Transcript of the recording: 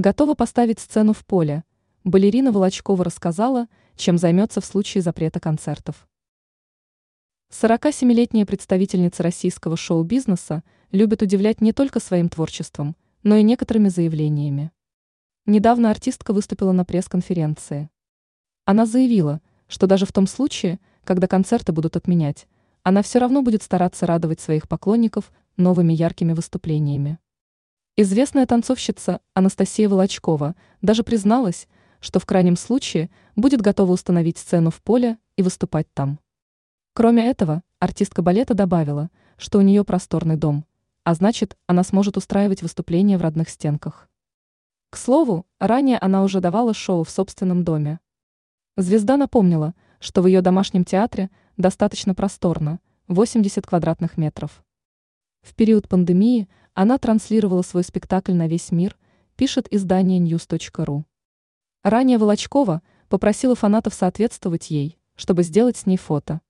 Готова поставить сцену в поле. Балерина Волочкова рассказала, чем займется в случае запрета концертов. 47-летняя представительница российского шоу-бизнеса любит удивлять не только своим творчеством, но и некоторыми заявлениями. Недавно артистка выступила на пресс-конференции. Она заявила, что даже в том случае, когда концерты будут отменять, она все равно будет стараться радовать своих поклонников новыми яркими выступлениями. Известная танцовщица Анастасия Волочкова даже призналась, что в крайнем случае будет готова установить сцену в поле и выступать там. Кроме этого, артистка балета добавила, что у нее просторный дом, а значит, она сможет устраивать выступления в родных стенках. К слову, ранее она уже давала шоу в собственном доме. Звезда напомнила, что в ее домашнем театре достаточно просторно – 80 квадратных метров. В период пандемии она транслировала свой спектакль на весь мир, пишет издание news.ru. Ранее Волочкова попросила фанатов соответствовать ей, чтобы сделать с ней фото.